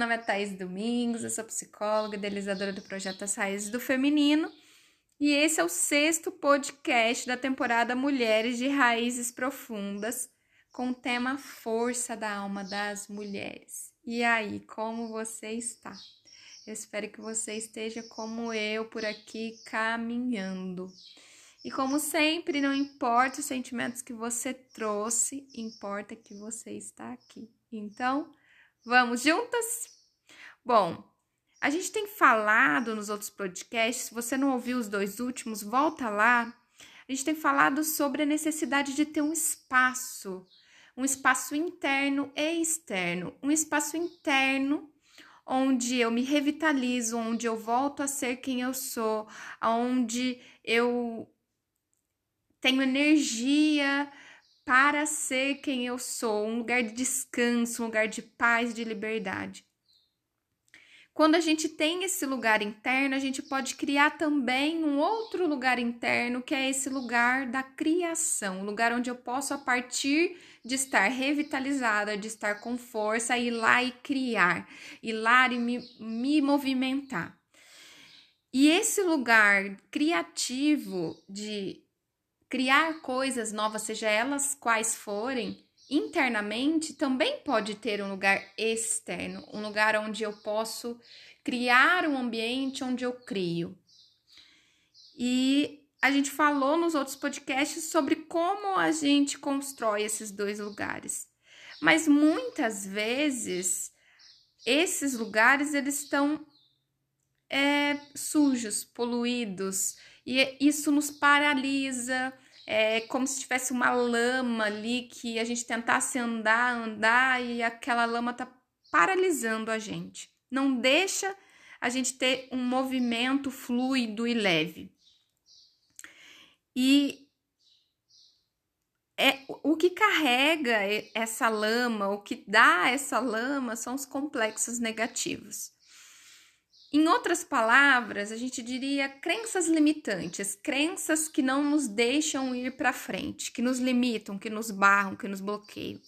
nome é Thaís Domingos, eu sou psicóloga, idealizadora do projeto As Raízes do Feminino, e esse é o sexto podcast da temporada Mulheres de Raízes Profundas, com o tema Força da Alma das Mulheres. E aí, como você está? Eu espero que você esteja como eu por aqui caminhando. E como sempre, não importa os sentimentos que você trouxe, importa que você está aqui. Então, Vamos juntas? Bom, a gente tem falado nos outros podcasts, se você não ouviu os dois últimos, volta lá. A gente tem falado sobre a necessidade de ter um espaço, um espaço interno e externo. Um espaço interno onde eu me revitalizo, onde eu volto a ser quem eu sou, onde eu tenho energia para ser quem eu sou, um lugar de descanso, um lugar de paz, de liberdade. Quando a gente tem esse lugar interno, a gente pode criar também um outro lugar interno, que é esse lugar da criação, um lugar onde eu posso, a partir de estar revitalizada, de estar com força, ir lá e criar, ir lá e me, me movimentar. E esse lugar criativo de criar coisas novas, seja elas quais forem, internamente também pode ter um lugar externo, um lugar onde eu posso criar um ambiente onde eu crio. E a gente falou nos outros podcasts sobre como a gente constrói esses dois lugares. Mas muitas vezes esses lugares eles estão é, sujos, poluídos, e isso nos paralisa, é como se tivesse uma lama ali que a gente tentasse andar, andar e aquela lama tá paralisando a gente. Não deixa a gente ter um movimento fluido e leve. E é o que carrega essa lama, o que dá essa lama são os complexos negativos. Em outras palavras, a gente diria crenças limitantes, crenças que não nos deixam ir para frente, que nos limitam, que nos barram, que nos bloqueiam.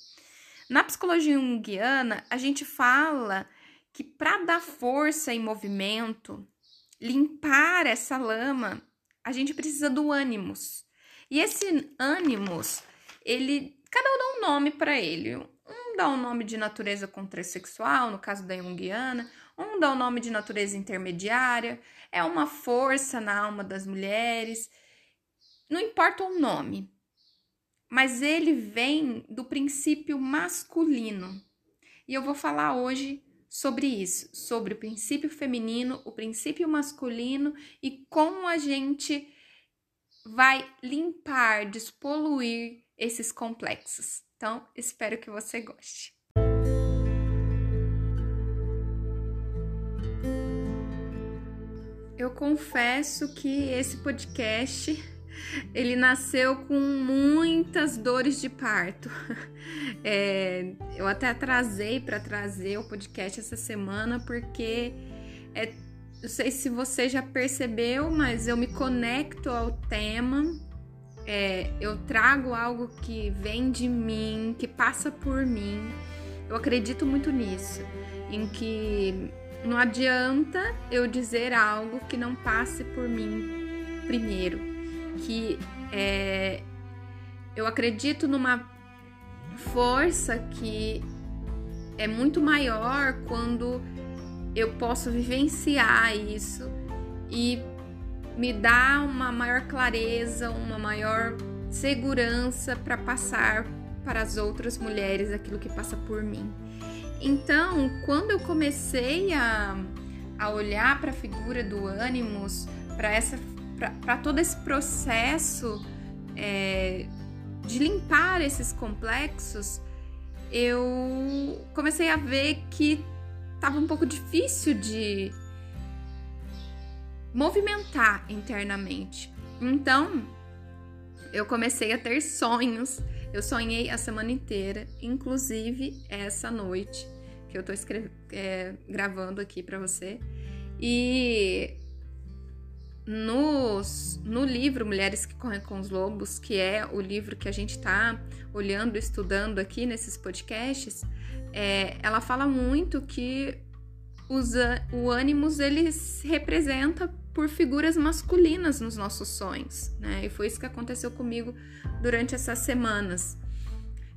Na psicologia junguiana, a gente fala que para dar força e movimento, limpar essa lama, a gente precisa do ânimos. E esse ânimos, ele, cada um dá um nome para ele. Um dá o um nome de natureza contrassexual, no caso da junguiana, um dá o nome de natureza intermediária, é uma força na alma das mulheres. Não importa o nome, mas ele vem do princípio masculino. E eu vou falar hoje sobre isso, sobre o princípio feminino, o princípio masculino e como a gente vai limpar, despoluir esses complexos. Então, espero que você goste. Confesso que esse podcast ele nasceu com muitas dores de parto. É, eu até atrasei para trazer o podcast essa semana porque é, não sei se você já percebeu, mas eu me conecto ao tema. É, eu trago algo que vem de mim, que passa por mim. Eu acredito muito nisso, em que não adianta eu dizer algo que não passe por mim primeiro. Que é, eu acredito numa força que é muito maior quando eu posso vivenciar isso e me dá uma maior clareza, uma maior segurança para passar para as outras mulheres aquilo que passa por mim. Então, quando eu comecei a, a olhar para a figura do ânimos, para todo esse processo é, de limpar esses complexos, eu comecei a ver que estava um pouco difícil de movimentar internamente. Então, eu comecei a ter sonhos. Eu sonhei a semana inteira, inclusive essa noite que eu tô é, gravando aqui para você. E nos, no livro Mulheres que Correm com os Lobos, que é o livro que a gente está olhando, estudando aqui nesses podcasts, é, ela fala muito que os, o ânimos ele se representa por figuras masculinas nos nossos sonhos, né? E foi isso que aconteceu comigo durante essas semanas.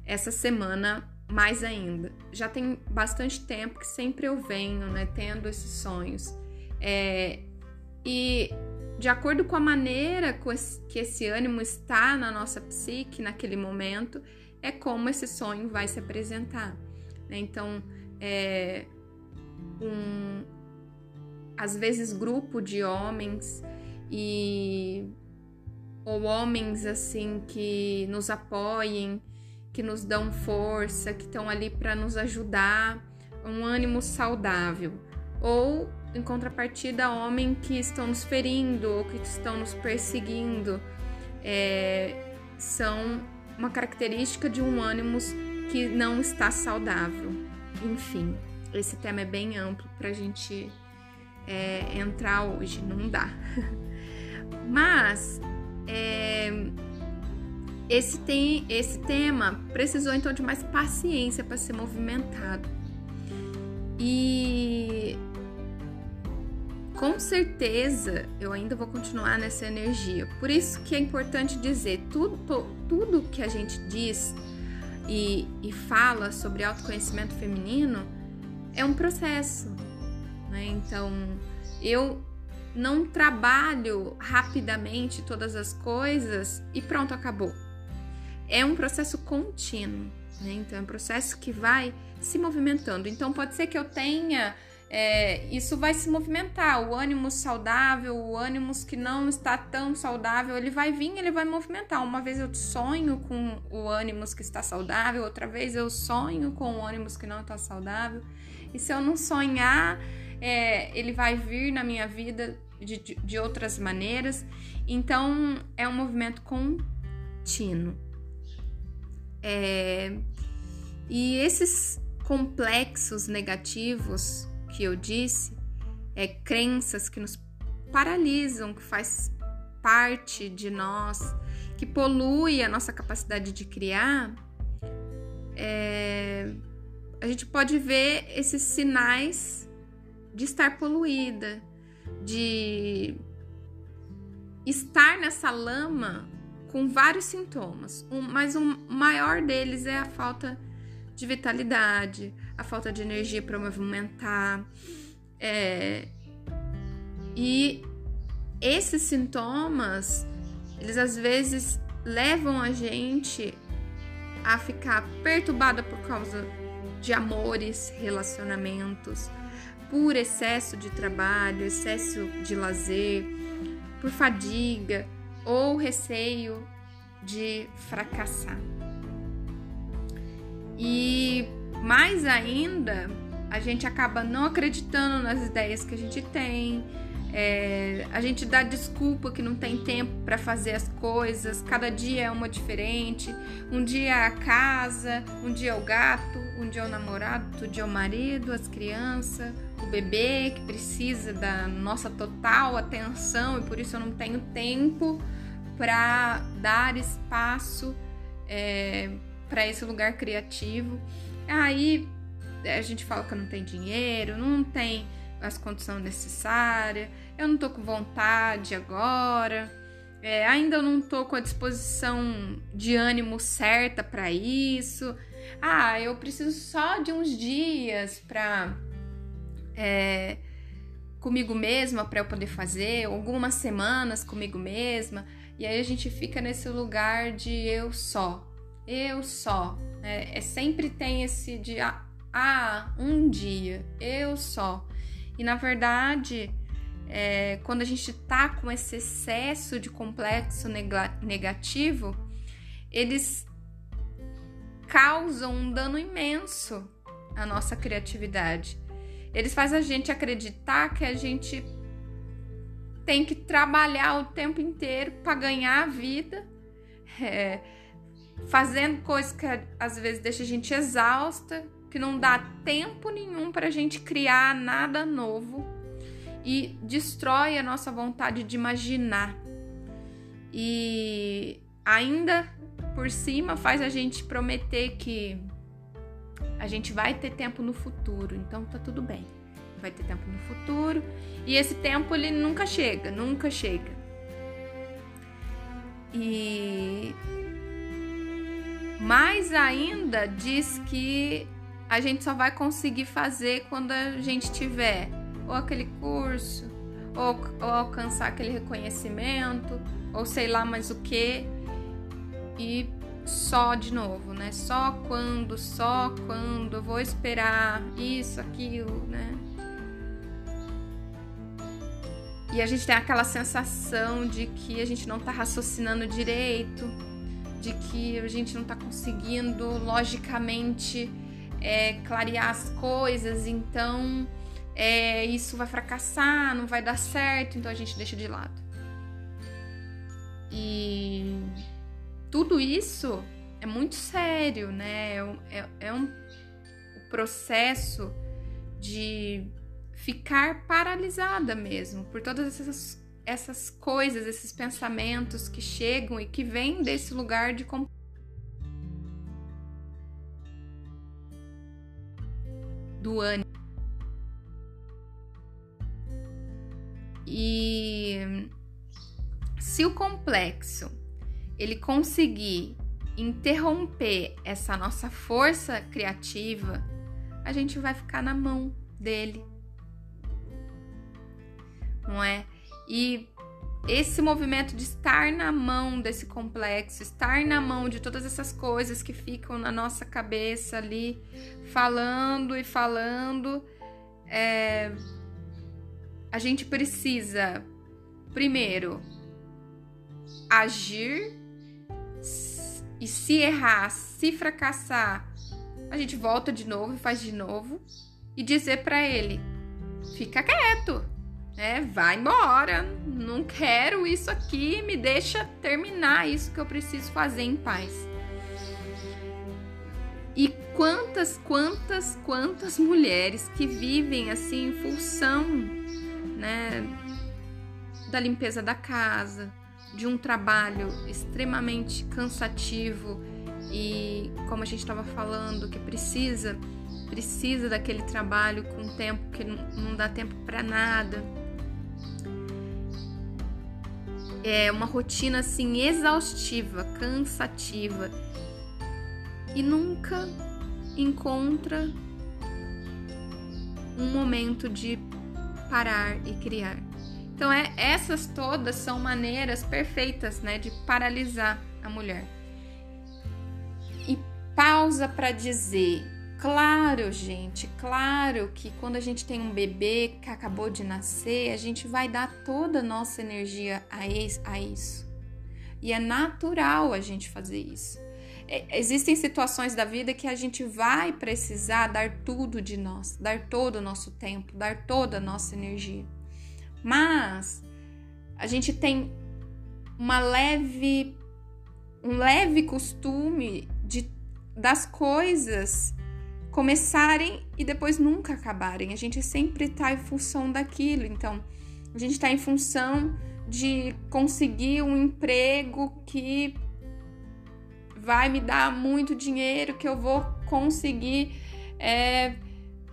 Essa semana mais ainda. Já tem bastante tempo que sempre eu venho, né, tendo esses sonhos. É, e de acordo com a maneira que esse ânimo está na nossa psique naquele momento, é como esse sonho vai se apresentar. Né? Então, é um, às vezes grupo de homens e ou homens assim que nos apoiem, que nos dão força, que estão ali para nos ajudar, um ânimo saudável. Ou em contrapartida, homens que estão nos ferindo ou que estão nos perseguindo, é, são uma característica de um ânimo que não está saudável. Enfim, esse tema é bem amplo para a gente é, entrar hoje, não dá. Mas é, esse, tem, esse tema precisou então de mais paciência para ser movimentado. E com certeza eu ainda vou continuar nessa energia. Por isso que é importante dizer tudo, tudo que a gente diz e, e fala sobre autoconhecimento feminino é um processo. Né? Então eu não trabalho rapidamente todas as coisas e pronto, acabou. É um processo contínuo, né? Então é um processo que vai se movimentando. Então pode ser que eu tenha é, isso vai se movimentar. O ânimo saudável, o ânimo que não está tão saudável, ele vai vir, ele vai movimentar. Uma vez eu sonho com o ânimo que está saudável, outra vez eu sonho com o ânimo que não está saudável. E se eu não sonhar, é, ele vai vir na minha vida de, de, de outras maneiras. Então, é um movimento contínuo. É, e esses complexos negativos que eu disse, é crenças que nos paralisam, que faz parte de nós, que polui a nossa capacidade de criar, é, a gente pode ver esses sinais de estar poluída, de estar nessa lama com vários sintomas, um, mas o um maior deles é a falta de vitalidade, a falta de energia para movimentar. É, e esses sintomas, eles às vezes levam a gente a ficar perturbada por causa de amores, relacionamentos, por excesso de trabalho, excesso de lazer, por fadiga ou receio de fracassar. E mais ainda, a gente acaba não acreditando nas ideias que a gente tem, é, a gente dá desculpa que não tem tempo para fazer as coisas, cada dia é uma diferente. Um dia é a casa, um dia é o gato, um dia é o namorado, outro dia é o marido, as crianças, o bebê que precisa da nossa total atenção e por isso eu não tenho tempo para dar espaço é, para esse lugar criativo. Aí a gente fala que não tem dinheiro, não tem as condições necessárias, eu não tô com vontade agora, é, ainda não tô com a disposição de ânimo certa para isso. Ah, eu preciso só de uns dias para é, comigo mesma para eu poder fazer, algumas semanas comigo mesma. E aí a gente fica nesse lugar de eu só, eu só. É, é sempre tem esse de ah, ah, um dia, eu só. E na verdade, é, quando a gente tá com esse excesso de complexo negativo, eles causam um dano imenso à nossa criatividade. Eles fazem a gente acreditar que a gente tem que trabalhar o tempo inteiro para ganhar a vida, é, fazendo coisas que às vezes deixa a gente exausta, que não dá tempo nenhum para a gente criar nada novo e destrói a nossa vontade de imaginar. E ainda por cima faz a gente prometer que a gente vai ter tempo no futuro, então tá tudo bem. vai ter tempo no futuro. E esse tempo ele nunca chega, nunca chega. E mais ainda diz que a gente só vai conseguir fazer quando a gente tiver ou aquele curso, ou, ou alcançar aquele reconhecimento, ou sei lá mais o que. E só de novo, né? Só quando, só quando vou esperar isso, aquilo, né? E a gente tem aquela sensação de que a gente não tá raciocinando direito, de que a gente não tá conseguindo logicamente é, clarear as coisas, então é, isso vai fracassar, não vai dar certo, então a gente deixa de lado. E tudo isso é muito sério, né? É, é, é um processo de ficar paralisada mesmo por todas essas, essas coisas, esses pensamentos que chegam e que vêm desse lugar de do ânimo. E se o complexo ele conseguir interromper essa nossa força criativa, a gente vai ficar na mão dele. Não é? E esse movimento de estar na mão desse complexo, estar na mão de todas essas coisas que ficam na nossa cabeça ali, falando e falando, é... a gente precisa, primeiro, agir e se errar, se fracassar, a gente volta de novo e faz de novo e dizer para ele: fica quieto, né? Vai embora, não quero isso aqui, me deixa terminar isso que eu preciso fazer em paz. E quantas, quantas, quantas mulheres que vivem assim em função, né, da limpeza da casa, de um trabalho extremamente cansativo e como a gente estava falando que precisa precisa daquele trabalho com tempo que não, não dá tempo para nada é uma rotina assim exaustiva cansativa e nunca encontra um momento de parar e criar então, é, essas todas são maneiras perfeitas né, de paralisar a mulher. E pausa para dizer: claro, gente, claro que quando a gente tem um bebê que acabou de nascer, a gente vai dar toda a nossa energia a isso. E é natural a gente fazer isso. É, existem situações da vida que a gente vai precisar dar tudo de nós, dar todo o nosso tempo, dar toda a nossa energia. Mas a gente tem uma leve um leve costume de das coisas começarem e depois nunca acabarem. A gente sempre está em função daquilo. Então, a gente está em função de conseguir um emprego que vai me dar muito dinheiro, que eu vou conseguir é,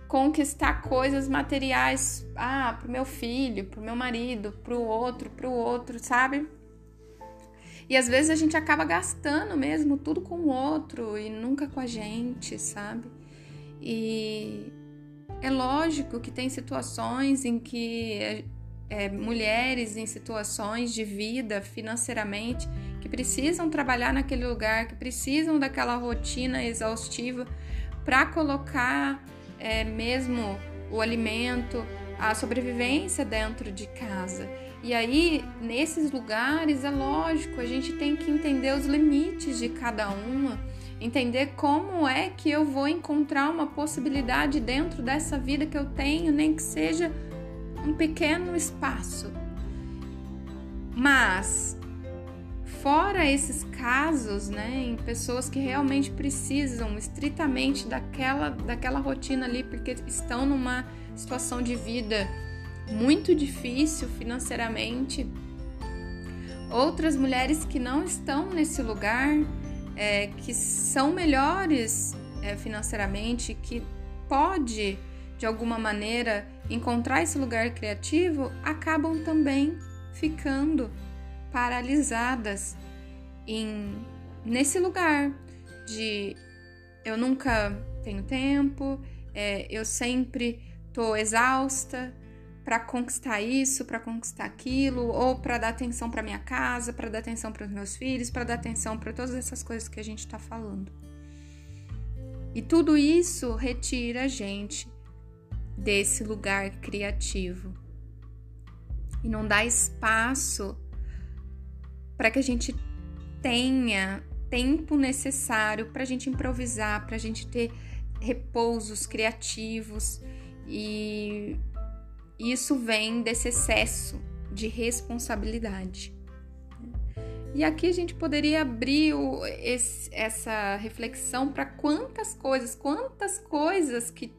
conquistar coisas materiais, ah, pro meu filho, pro meu marido, pro outro, pro outro, sabe? E às vezes a gente acaba gastando mesmo tudo com o outro e nunca com a gente, sabe? E é lógico que tem situações em que é, é, mulheres em situações de vida financeiramente que precisam trabalhar naquele lugar, que precisam daquela rotina exaustiva para colocar é, mesmo o alimento, a sobrevivência dentro de casa. E aí, nesses lugares, é lógico, a gente tem que entender os limites de cada uma, entender como é que eu vou encontrar uma possibilidade dentro dessa vida que eu tenho, nem que seja um pequeno espaço. Mas Fora esses casos, né, em pessoas que realmente precisam estritamente daquela, daquela rotina ali, porque estão numa situação de vida muito difícil financeiramente. Outras mulheres que não estão nesse lugar, é, que são melhores é, financeiramente, que pode de alguma maneira encontrar esse lugar criativo acabam também ficando paralisadas em nesse lugar de eu nunca tenho tempo, é, eu sempre tô exausta para conquistar isso, para conquistar aquilo, ou para dar atenção para minha casa, para dar atenção para os meus filhos, para dar atenção para todas essas coisas que a gente está falando. E tudo isso retira a gente desse lugar criativo e não dá espaço para que a gente tenha tempo necessário para a gente improvisar, para a gente ter repousos criativos e isso vem desse excesso de responsabilidade. E aqui a gente poderia abrir o, esse, essa reflexão para quantas coisas, quantas coisas que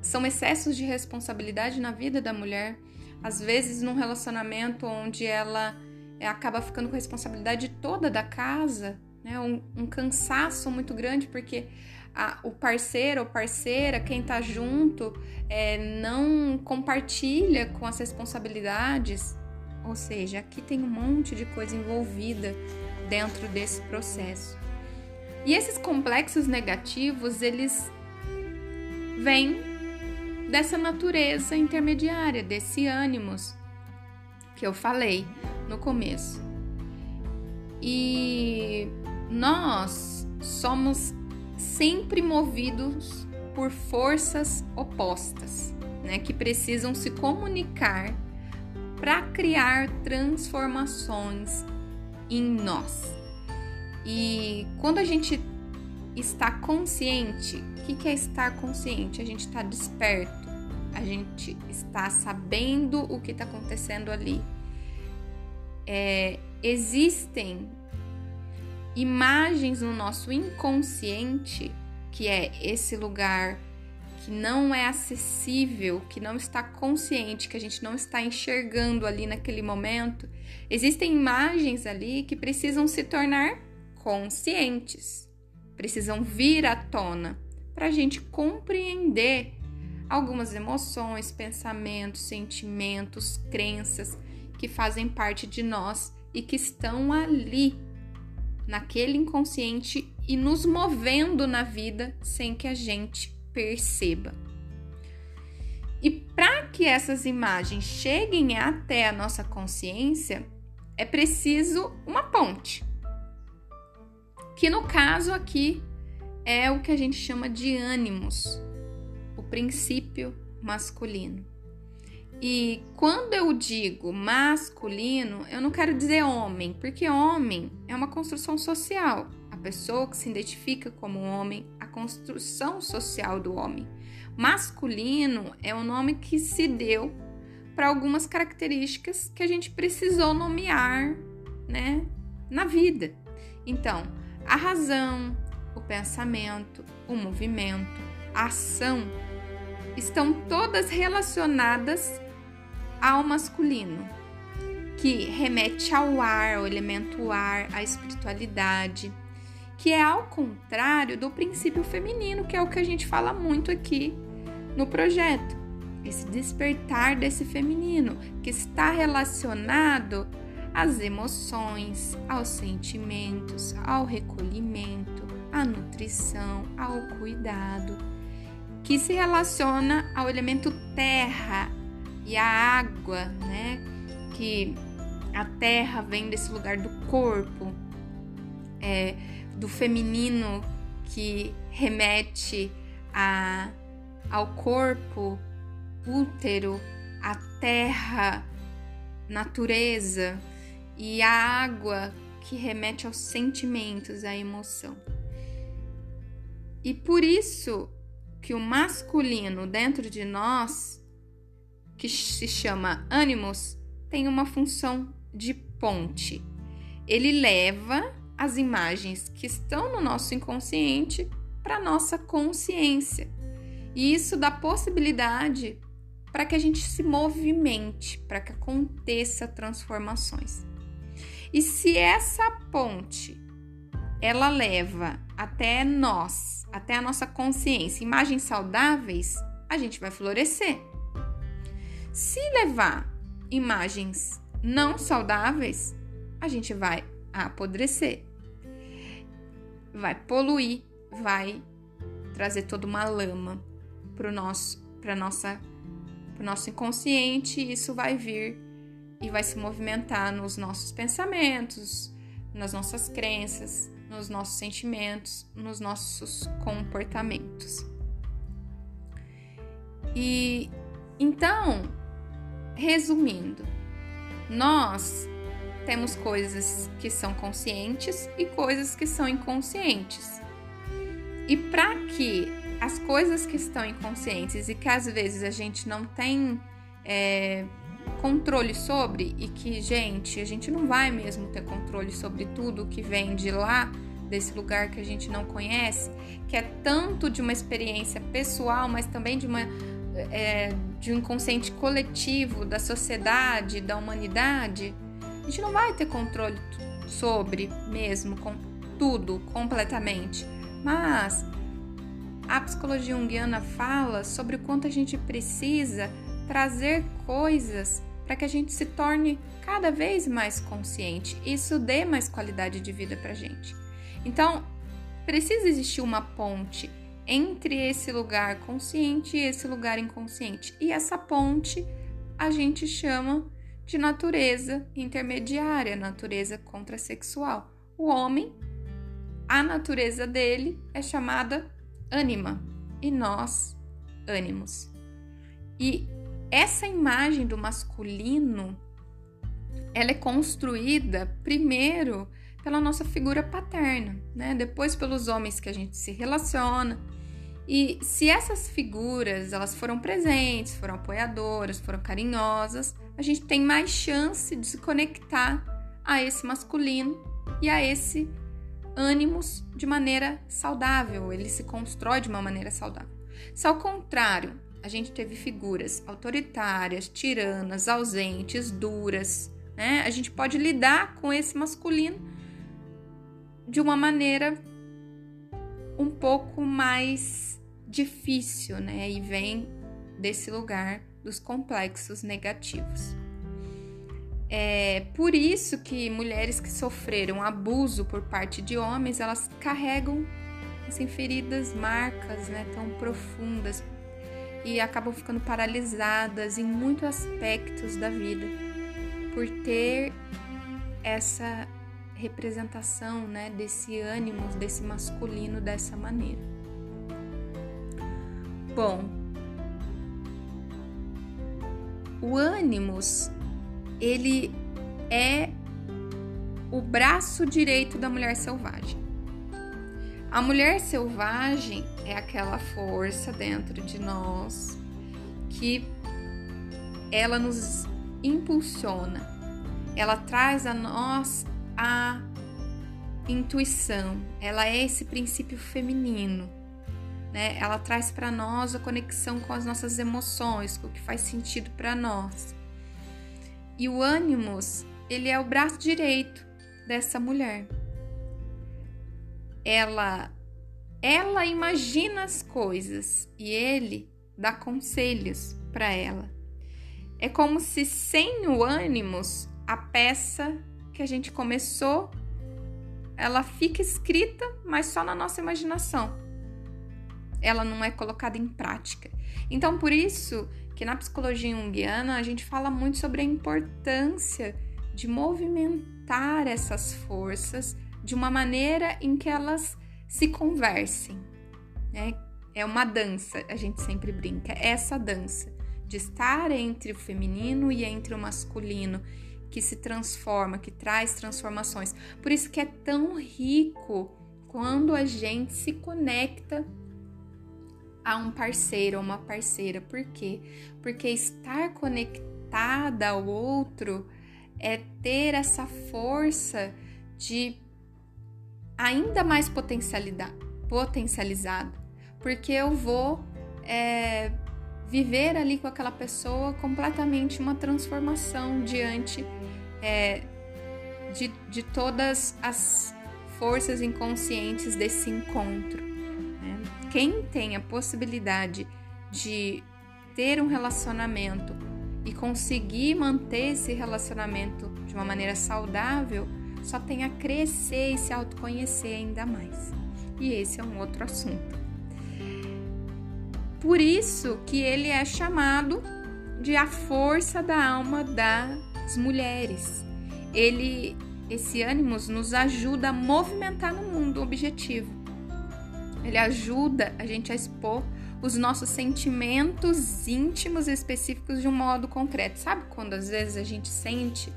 são excessos de responsabilidade na vida da mulher. Às vezes, num relacionamento onde ela é, acaba ficando com a responsabilidade toda da casa, né? um, um cansaço muito grande, porque a, o parceiro ou parceira, quem tá junto, é, não compartilha com as responsabilidades. Ou seja, aqui tem um monte de coisa envolvida dentro desse processo. E esses complexos negativos, eles vêm dessa natureza intermediária, desse ânimos que eu falei no começo. E nós somos sempre movidos por forças opostas, né, que precisam se comunicar para criar transformações em nós. E quando a gente está consciente, o que, que é estar consciente? A gente está desperto, a gente está sabendo o que está acontecendo ali. É, existem imagens no nosso inconsciente, que é esse lugar que não é acessível, que não está consciente, que a gente não está enxergando ali naquele momento, existem imagens ali que precisam se tornar conscientes, precisam vir à tona para a gente compreender algumas emoções, pensamentos, sentimentos, crenças que fazem parte de nós e que estão ali naquele inconsciente e nos movendo na vida sem que a gente perceba. E para que essas imagens cheguem até a nossa consciência, é preciso uma ponte. Que no caso aqui é o que a gente chama de ânimos, o princípio masculino. E quando eu digo masculino, eu não quero dizer homem, porque homem é uma construção social. A pessoa que se identifica como homem, a construção social do homem. Masculino é o nome que se deu para algumas características que a gente precisou nomear, né, na vida. Então, a razão, o pensamento, o movimento, a ação estão todas relacionadas ao masculino, que remete ao ar, ao elemento ar, à espiritualidade, que é ao contrário do princípio feminino, que é o que a gente fala muito aqui no projeto. Esse despertar desse feminino, que está relacionado às emoções, aos sentimentos, ao recolhimento, à nutrição, ao cuidado, que se relaciona ao elemento terra, e a água, né? Que a terra vem desse lugar do corpo, é, do feminino que remete a, ao corpo, útero, a terra, natureza, e a água que remete aos sentimentos, à emoção. E por isso que o masculino dentro de nós que se chama ânimos, tem uma função de ponte. Ele leva as imagens que estão no nosso inconsciente para nossa consciência. E isso dá possibilidade para que a gente se movimente, para que aconteça transformações. E se essa ponte ela leva até nós, até a nossa consciência, imagens saudáveis, a gente vai florescer. Se levar imagens não saudáveis, a gente vai apodrecer, vai poluir, vai trazer toda uma lama para o nosso, para nossa, pro nosso inconsciente. E isso vai vir e vai se movimentar nos nossos pensamentos, nas nossas crenças, nos nossos sentimentos, nos nossos comportamentos. E então, resumindo, nós temos coisas que são conscientes e coisas que são inconscientes. E para que as coisas que estão inconscientes e que às vezes a gente não tem é, controle sobre e que, gente, a gente não vai mesmo ter controle sobre tudo que vem de lá, desse lugar que a gente não conhece, que é tanto de uma experiência pessoal, mas também de uma é, de um inconsciente coletivo da sociedade, da humanidade, a gente não vai ter controle sobre mesmo com tudo completamente. Mas a psicologia junguiana fala sobre o quanto a gente precisa trazer coisas para que a gente se torne cada vez mais consciente. Isso dê mais qualidade de vida para gente. Então, precisa existir uma ponte entre esse lugar consciente e esse lugar inconsciente. E essa ponte a gente chama de natureza intermediária, natureza contrasexual. O homem, a natureza dele é chamada ânima e nós, ânimos. E essa imagem do masculino, ela é construída primeiro pela nossa figura paterna, né? Depois pelos homens que a gente se relaciona. E se essas figuras elas foram presentes, foram apoiadoras, foram carinhosas, a gente tem mais chance de se conectar a esse masculino e a esse ânimos de maneira saudável, ele se constrói de uma maneira saudável. Se ao contrário, a gente teve figuras autoritárias, tiranas, ausentes, duras, né? A gente pode lidar com esse masculino de uma maneira um pouco mais difícil, né? E vem desse lugar dos complexos negativos. É por isso que mulheres que sofreram abuso por parte de homens, elas carregam assim, feridas, marcas né, tão profundas e acabam ficando paralisadas em muitos aspectos da vida por ter essa representação né, desse ânimo, desse masculino dessa maneira. Bom, o ânimos ele é o braço direito da mulher selvagem. A mulher selvagem é aquela força dentro de nós que ela nos impulsiona, ela traz a nós a intuição, ela é esse princípio feminino, né? Ela traz para nós a conexão com as nossas emoções, com o que faz sentido para nós. E o ânimos, ele é o braço direito dessa mulher. Ela ela imagina as coisas e ele dá conselhos para ela. É como se sem o ânimos, a peça que a gente começou, ela fica escrita, mas só na nossa imaginação. Ela não é colocada em prática. Então, por isso que na psicologia junguiana a gente fala muito sobre a importância de movimentar essas forças de uma maneira em que elas se conversem. Né? É uma dança, a gente sempre brinca, é essa dança de estar entre o feminino e entre o masculino que se transforma, que traz transformações. Por isso que é tão rico quando a gente se conecta a um parceiro ou uma parceira. Por quê? Porque estar conectada ao outro é ter essa força de ainda mais potencializado, porque eu vou é, viver ali com aquela pessoa completamente uma transformação diante é, de, de todas as forças inconscientes desse encontro quem tem a possibilidade de ter um relacionamento e conseguir manter esse relacionamento de uma maneira saudável, só tem a crescer e se autoconhecer ainda mais. E esse é um outro assunto. Por isso que ele é chamado de a força da alma das mulheres. Ele, esse ânimo nos ajuda a movimentar no mundo objetivo. Ele ajuda a gente a expor os nossos sentimentos íntimos e específicos de um modo concreto. Sabe quando às vezes a gente sente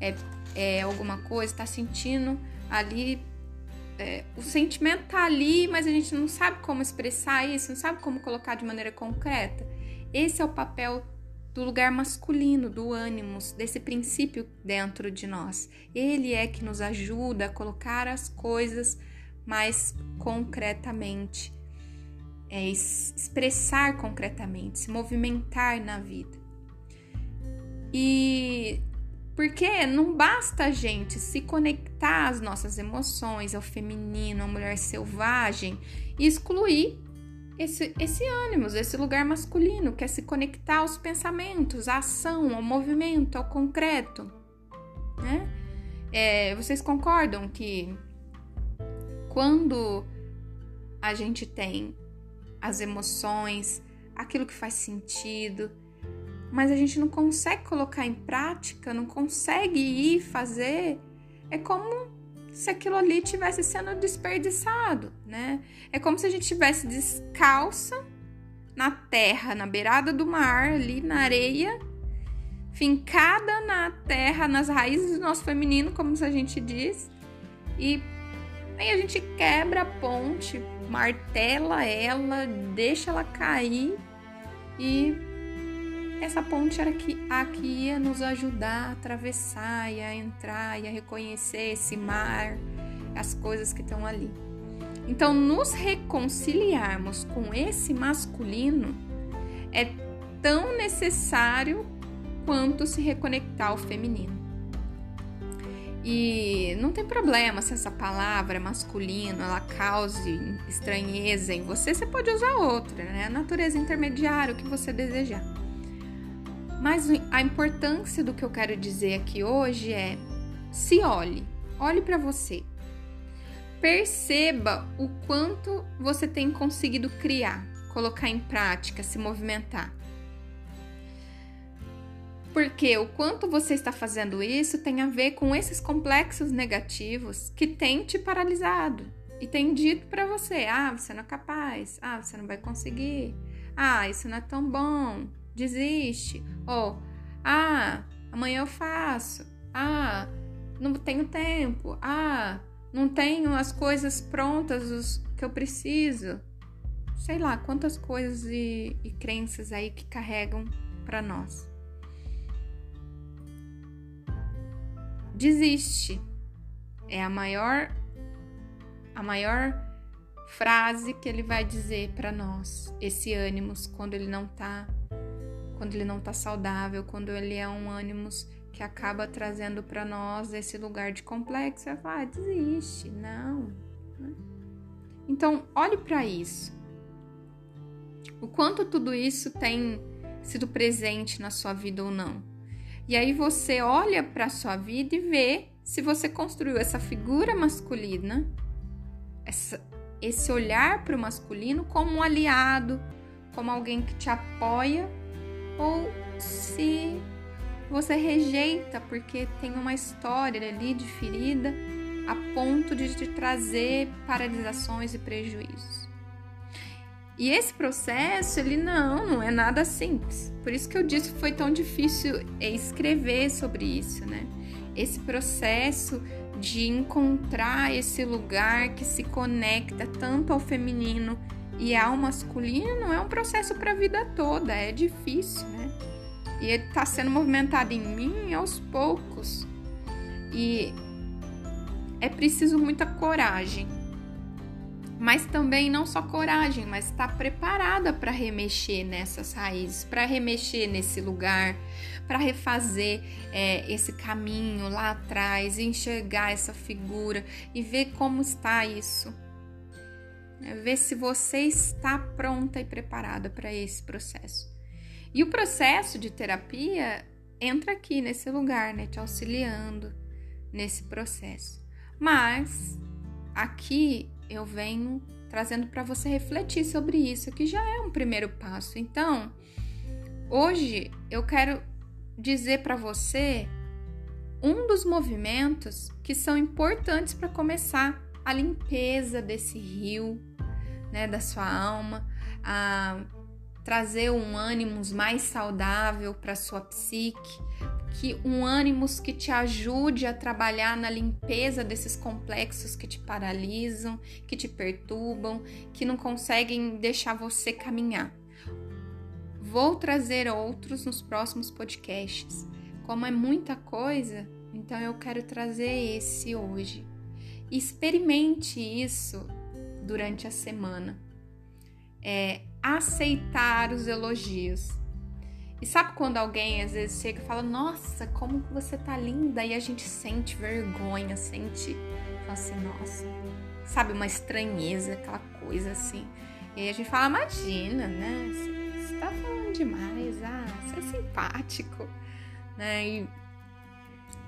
é, é, alguma coisa, está sentindo ali, é, o sentimento tá ali, mas a gente não sabe como expressar isso, não sabe como colocar de maneira concreta. Esse é o papel do lugar masculino, do ânimos, desse princípio dentro de nós. Ele é que nos ajuda a colocar as coisas mais concretamente, é, expressar concretamente, se movimentar na vida. E porque não basta a gente se conectar às nossas emoções, ao feminino, à mulher selvagem e excluir esse, esse ânimo, esse lugar masculino, que é se conectar aos pensamentos, à ação, ao movimento, ao concreto. Né? É, vocês concordam que quando a gente tem as emoções, aquilo que faz sentido, mas a gente não consegue colocar em prática, não consegue ir fazer, é como se aquilo ali tivesse sendo desperdiçado, né? É como se a gente tivesse descalça na terra, na beirada do mar, ali na areia, fincada na terra, nas raízes do nosso feminino, como a gente diz, e aí a gente quebra a ponte, martela ela, deixa ela cair e essa ponte era que, a que ia nos ajudar a atravessar e a entrar e a reconhecer esse mar, as coisas que estão ali. Então, nos reconciliarmos com esse masculino é tão necessário quanto se reconectar ao feminino. E não tem problema se essa palavra masculino ela cause estranheza em você, você pode usar outra, né? A natureza intermediária, o que você desejar. Mas a importância do que eu quero dizer aqui hoje é: se olhe, olhe para você. Perceba o quanto você tem conseguido criar, colocar em prática, se movimentar. Porque o quanto você está fazendo isso tem a ver com esses complexos negativos que têm te paralisado e têm dito para você: ah, você não é capaz, ah, você não vai conseguir, ah, isso não é tão bom, desiste. Ou, ah, amanhã eu faço. Ah, não tenho tempo. Ah, não tenho as coisas prontas os que eu preciso. Sei lá quantas coisas e, e crenças aí que carregam para nós. Desiste. É a maior a maior frase que ele vai dizer para nós, esse ânimo quando ele não tá quando ele não está saudável, quando ele é um ânimo que acaba trazendo para nós esse lugar de complexo, você vai ah, desiste, não. Então, olhe para isso. O quanto tudo isso tem sido presente na sua vida ou não. E aí você olha para a sua vida e vê se você construiu essa figura masculina, essa, esse olhar para o masculino como um aliado, como alguém que te apoia ou se você rejeita porque tem uma história ali de ferida a ponto de te trazer paralisações e prejuízos. E esse processo, ele não, não é nada simples. Por isso que eu disse que foi tão difícil escrever sobre isso, né? Esse processo de encontrar esse lugar que se conecta tanto ao feminino e ao masculino é um processo para a vida toda, é difícil, né? E ele está sendo movimentado em mim aos poucos. E é preciso muita coragem. Mas também não só coragem, mas estar tá preparada para remexer nessas raízes, para remexer nesse lugar, para refazer é, esse caminho lá atrás, enxergar essa figura e ver como está isso é ver se você está pronta e preparada para esse processo. E o processo de terapia entra aqui nesse lugar, né, te auxiliando nesse processo. Mas aqui eu venho trazendo para você refletir sobre isso, que já é um primeiro passo. Então, hoje eu quero dizer para você um dos movimentos que são importantes para começar a limpeza desse rio, né, da sua alma, a trazer um ânimo mais saudável para sua psique, que um ânimo que te ajude a trabalhar na limpeza desses complexos que te paralisam, que te perturbam, que não conseguem deixar você caminhar. Vou trazer outros nos próximos podcasts. Como é muita coisa, então eu quero trazer esse hoje. Experimente isso durante a semana. É aceitar os elogios. E sabe quando alguém às vezes chega e fala: Nossa, como você tá linda? E a gente sente vergonha, sente assim, nossa, sabe, uma estranheza, aquela coisa assim. E a gente fala: Imagina, né? Você tá falando demais, ah, você é simpático, né? E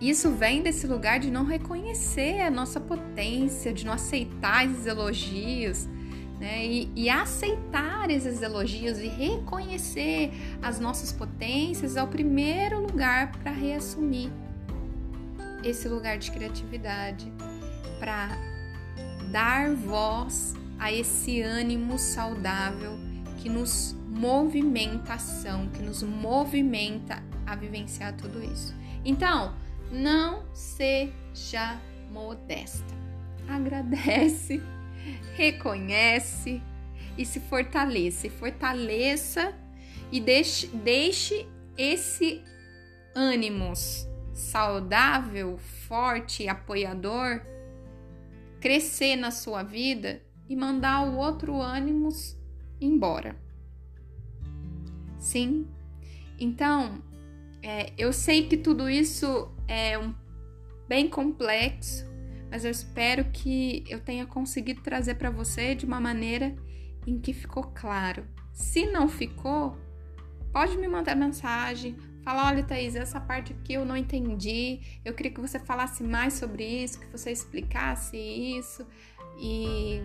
isso vem desse lugar de não reconhecer a nossa potência, de não aceitar esses elogios, né? E, e, aceitar esses elogios e reconhecer as nossas potências é o primeiro lugar para reassumir esse lugar de criatividade, para dar voz a esse ânimo saudável que nos movimenta a ação, que nos movimenta a vivenciar tudo isso. Então, não seja modesta. Agradece, reconhece e se fortaleça. E fortaleça e deixe, deixe esse ânimos saudável, forte, apoiador crescer na sua vida e mandar o outro ânimos embora. Sim. Então, é, eu sei que tudo isso é um, bem complexo, mas eu espero que eu tenha conseguido trazer para você de uma maneira em que ficou claro. Se não ficou, pode me mandar mensagem, falar, olha Thaís, essa parte aqui eu não entendi, eu queria que você falasse mais sobre isso, que você explicasse isso e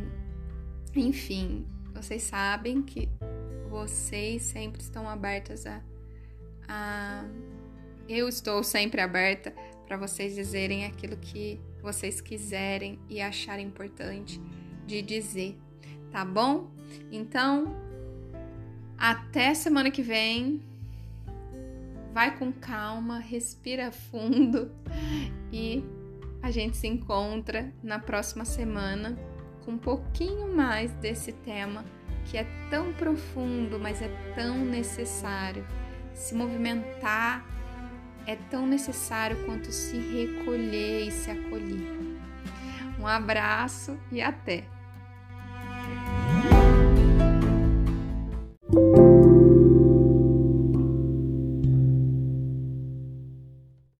enfim, vocês sabem que vocês sempre estão abertas a ah, eu estou sempre aberta para vocês dizerem aquilo que vocês quiserem e acharem importante de dizer, tá bom? Então, até semana que vem. Vai com calma, respira fundo e a gente se encontra na próxima semana com um pouquinho mais desse tema que é tão profundo, mas é tão necessário se movimentar é tão necessário quanto se recolher e se acolher. Um abraço e até!